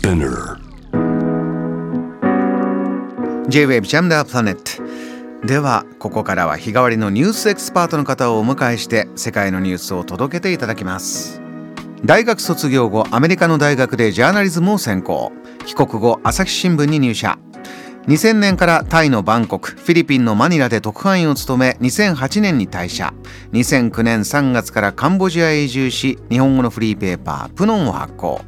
Spinner. J-Wave ジャムダープラネットではここからは日替わりのニュースエキスパートの方をお迎えして世界のニュースを届けていただきます。大学卒業後アメリカの大学でジャーナリズムを専攻。帰国後朝日新聞に入社。2000年からタイのバンコクフィリピンのマニラで特派員を務め2008年に退社。2009年3月からカンボジアへ移住し日本語のフリーペーパープノンを発行。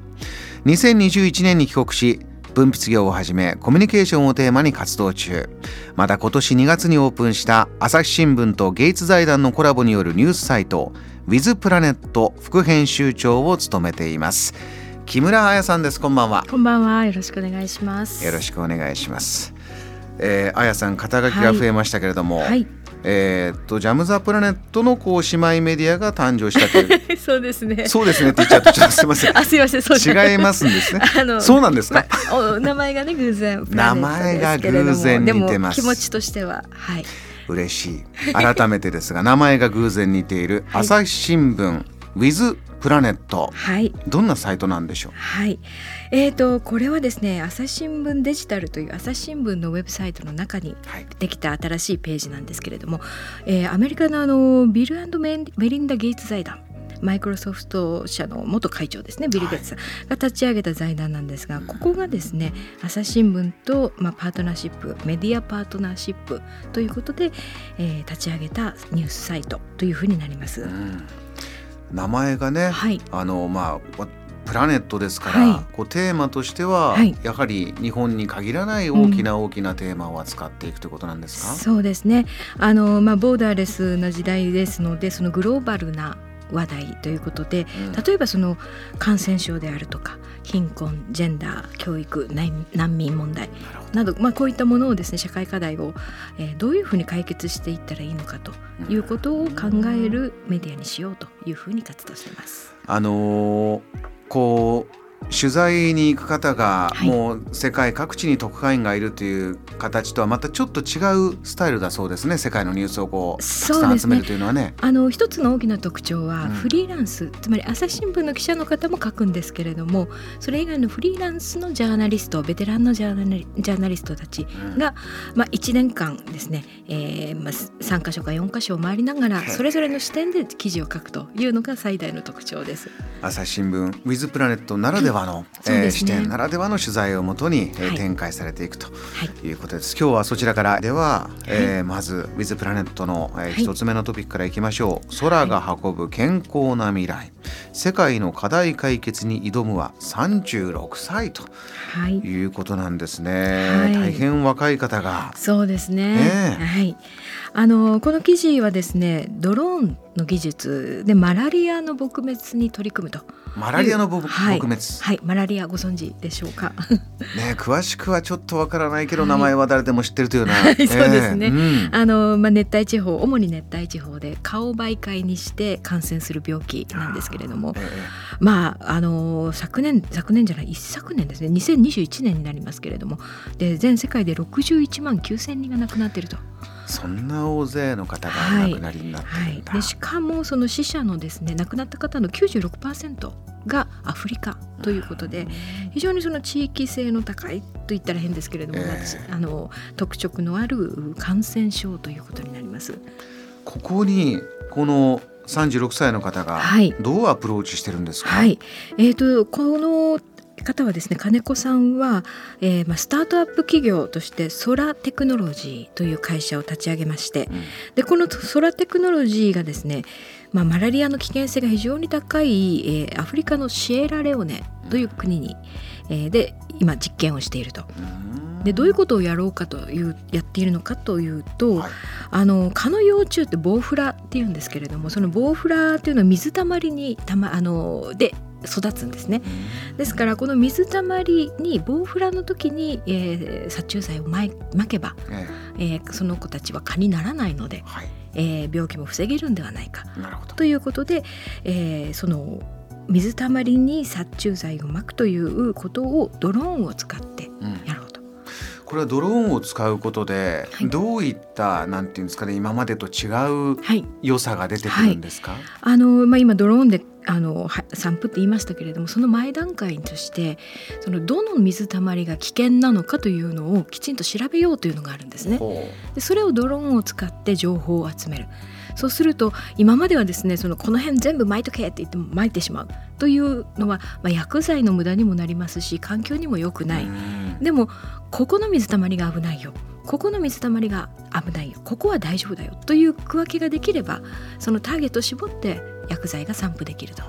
2021年に帰国し分泌業をはじめコミュニケーションをテーマに活動中また今年2月にオープンした朝日新聞とゲイツ財団のコラボによるニュースサイト With プラネット副編集長を務めています木村彩さんですこんばんはこんばんは。よろしくお願いします。よろしくお願いしますえー、彩さん肩書きが増えましたけれども、はい。えーっとジャム・ザ・プラネットのこう姉妹メディアが誕生したという。そうですね。そうですねって言っちゃうとちょっとすいません。あ、すいません。そう違いますんですね。あのそうなんですか、まお名前がね偶然名前が偶然似てます気持ちとしてははい。嬉しい。改めてですが名前が偶然似ているはい。朝日新聞 With プラネットはい。どんなサイトなんでしょう？はい。えーとこれはですね朝日新聞デジタルという朝日新聞のウェブサイトの中にはいできた新しいページなんですけれども、えーアメリカのあのビルメンメリンダ・ゲイツ財団マイクロソフト社の元会長ですねビル・ゲイツさんが立ち上げた財団なんですがここがですね朝日新聞と、まあ、パートナーシップメディアパートナーシップということで、えー立ち上げたニュースサイトというふうになります。うん名前がね、はい。あのまあプラネットですから、はい。こうテーマとしては、はい。やはり日本に限らない大きな大きなテーマを扱っていくということなんですか、そうですね。あの、まあ、ボーダーレスな時代ですのでそのグローバルな話題ということでうん。例えばその感染症であるとか貧困ジェンダー教育難難民問題など、まあ、こういったものをですね社会課題を、えーどういうふうに解決していったらいいのかとどいうことを考えるメディアにしようというふうに活動しています。あのーこう取材に行く方がはい。もう世界各地に特派員がいるという形とはまたちょっと違うスタイルだそうですね。世界のニュースをこうたくそうですね。さん集めるというのはね。あの一つの大きな特徴はうん。フリーランス、つまり朝日新聞の記者の方も書くんですけれどもそれ以外のフリーランスのジャーナリストベテランのジャーナリジャーナリストたちうん。が、まあ、1年間ですね、えーまあ、3か所か4か所を回りながらそれぞれの視点で記事を書くというのが最大の特徴です。朝日新聞ウィズプラネットならではの、そうですねえー視点ならではの取材をもとに、えーはい展開されていくとはいいうことです。今日はそちらからでは、えーまずウィズプラネットの、えーはい一つ目のトピックからいきましょう。空が運ぶ健康な未来。世界の課題解決に挑むは36歳とはい。いうことなんですね。はい。大変若い方が。そうですね。ねえ。はい。あのこの記事はですね、ドローンの技術でマラリアの撲滅に取り組むと。マラリアの撲はい。撲滅、はい、マラリアご存知でしょうか。ね詳しくはちょっとわからないけど、はい。名前は誰でも知ってるというような、は。い そうですね。えーうん。あのまあ熱帯地方、主に熱帯地方で顔媒介にして感染する病気なんですけれども、えーまああの昨年昨年じゃない一昨年ですね、2021年になりますけれども、で全世界で61万9000人が亡くなっていると。そんな大勢の方がお亡くなりになってはいるんだ。、でしかもその死者のですね亡くなった方の96%がアフリカということで非常にその地域性の高いと言ったら変ですけれども、ええ私あの特色のある感染症ということになります。ここにこの36歳の方がはいどうアプローチしてるんですか？はい、えー、とこの方はですね金子さんは、えーまあ、スタートアップ企業としてソラテクノロジーという会社を立ち上げましてうんでこのソラテクノロジーがですね、まあ、マラリアの危険性が非常に高い、えーアフリカのシエラレオネという国に、えーで今実験をしていると。うんでどういうことをやろうかというやっているのかというと、はいあの蚊の幼虫ってボウフラっていうんですけれどもそのボウフラっていうのは水たまりにたまあので育つんですね。ですからこの水たまりにボウフラの時に、えー殺虫剤をまいまけば、ええーその子たちは蚊にならないので、はいえー病気も防げるんではないかなるほど。ということで、えーその水たまりに殺虫剤をまくということをドローンを使ってうんや。これはドローンを使うことで、はいどういったなんていうんですかね今までと違うはい良さが出てくるんですか？あのまあ、今ドローンであの散布って言いましたけれどもその前段階としてそのどの水たまりが危険なのかというのをきちんと調べようというのがあるんですね。でそれをドローンを使って情報を集める。そうすると今まではですねそのこの辺全部撒いとけって言っても撒いてしまうというのは、まあ、薬剤の無駄にもなりますし環境にも良くない。でもここの水たまりが危ないよ。ここの水たまりが危ないよ。ここは大丈夫だよという区分けができればそのターゲットを絞って薬剤が散布できると。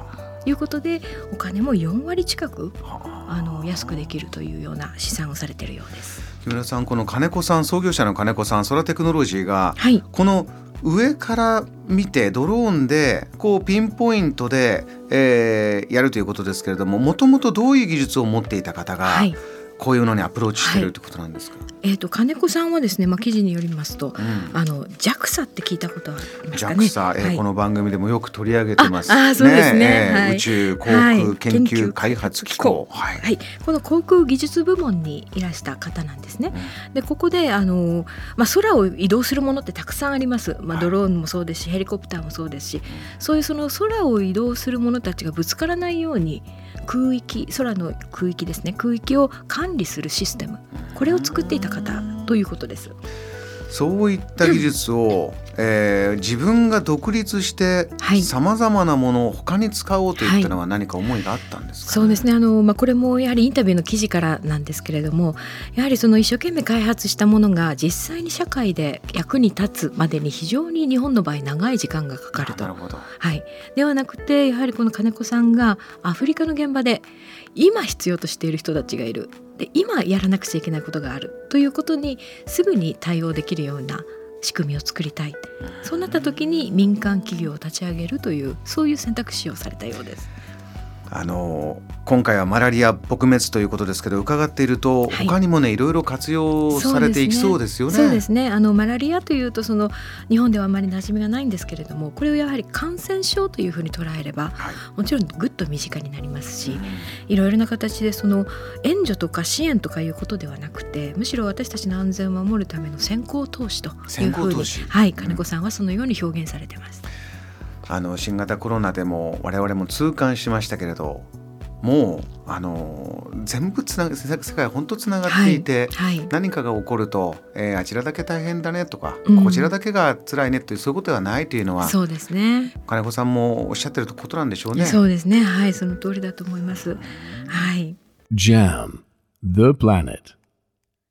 いうことでお金も4割近くあ。の安くできるというような試算をされているようです。木村さんこの金子さん創業者の金子さんソラテクノロジーが、はい、この上から見てドローンでこうピンポイントで、えー、やるということですけれどももともとどういう技術を持っていた方が、はい。こういうのにアプローチしてるってことなんですか、はい、えーと、金子さんはですね、まあ、記事によりますと、うん、あの JAXA って聞いたことはありますかね？JAXA、えー、はい、この番組でもよく取り上げてます。ああそうですね、えーはい、宇宙航空研究開発機構、はい、はい、この航空技術部門にいらした方なんですね、うん、でここであの、まあ、空を移動するものってたくさんあります、まあ、ドローンもそうですし、ヘリコプターもそうですし、そういうその空を移動するものたちがぶつからないように空域空の空域ですね。空域を管理するシステムこれを作っていた方ということです。そういった技術を、えー、自分が独立してさまざまなものを他に使おうといったのは何か思いがあったんですか、ねはい、そうですね。あの、まあ、これもやはりインタビューの記事からなんですけれどもやはりその一生懸命開発したものが実際に社会で役に立つまでに非常に日本の場合長い時間がかかると。はい、ではなくてやはりこの金子さんがアフリカの現場で今必要としている人たちがいるで今やらなくちゃいけないことがあるということにすぐに対応できるような仕組みを作りたいそうなった時に民間企業を立ち上げるというそういう選択肢をされたようです。あの今回はマラリア撲滅ということですけど伺っていると、はい、他にもねいろいろ活用されていきそうですよね。そうですね。あのマラリアというとその日本ではあまり馴染みがないんですけれどもこれをやはり感染症というふうに捉えれば、はい、もちろんぐっと身近になりますし、うん、いろいろな形でその援助とか支援とかいうことではなくてむしろ私たちの安全を守るための先行投資というふうに、はい、金子さんはそのように表現されてます。あの新型コロナでも我々も痛感しましたけれどもうあの全部つなが世界本当つながっていて、はいはい、何かが起こると、えー、あちらだけ大変だねとか、うん、こちらだけが辛いねというそういうことではないというのはそうですね。金子さんもおっしゃってることなんでしょうね。そうですね。はいその通りだと思います。はい。JAM The Planet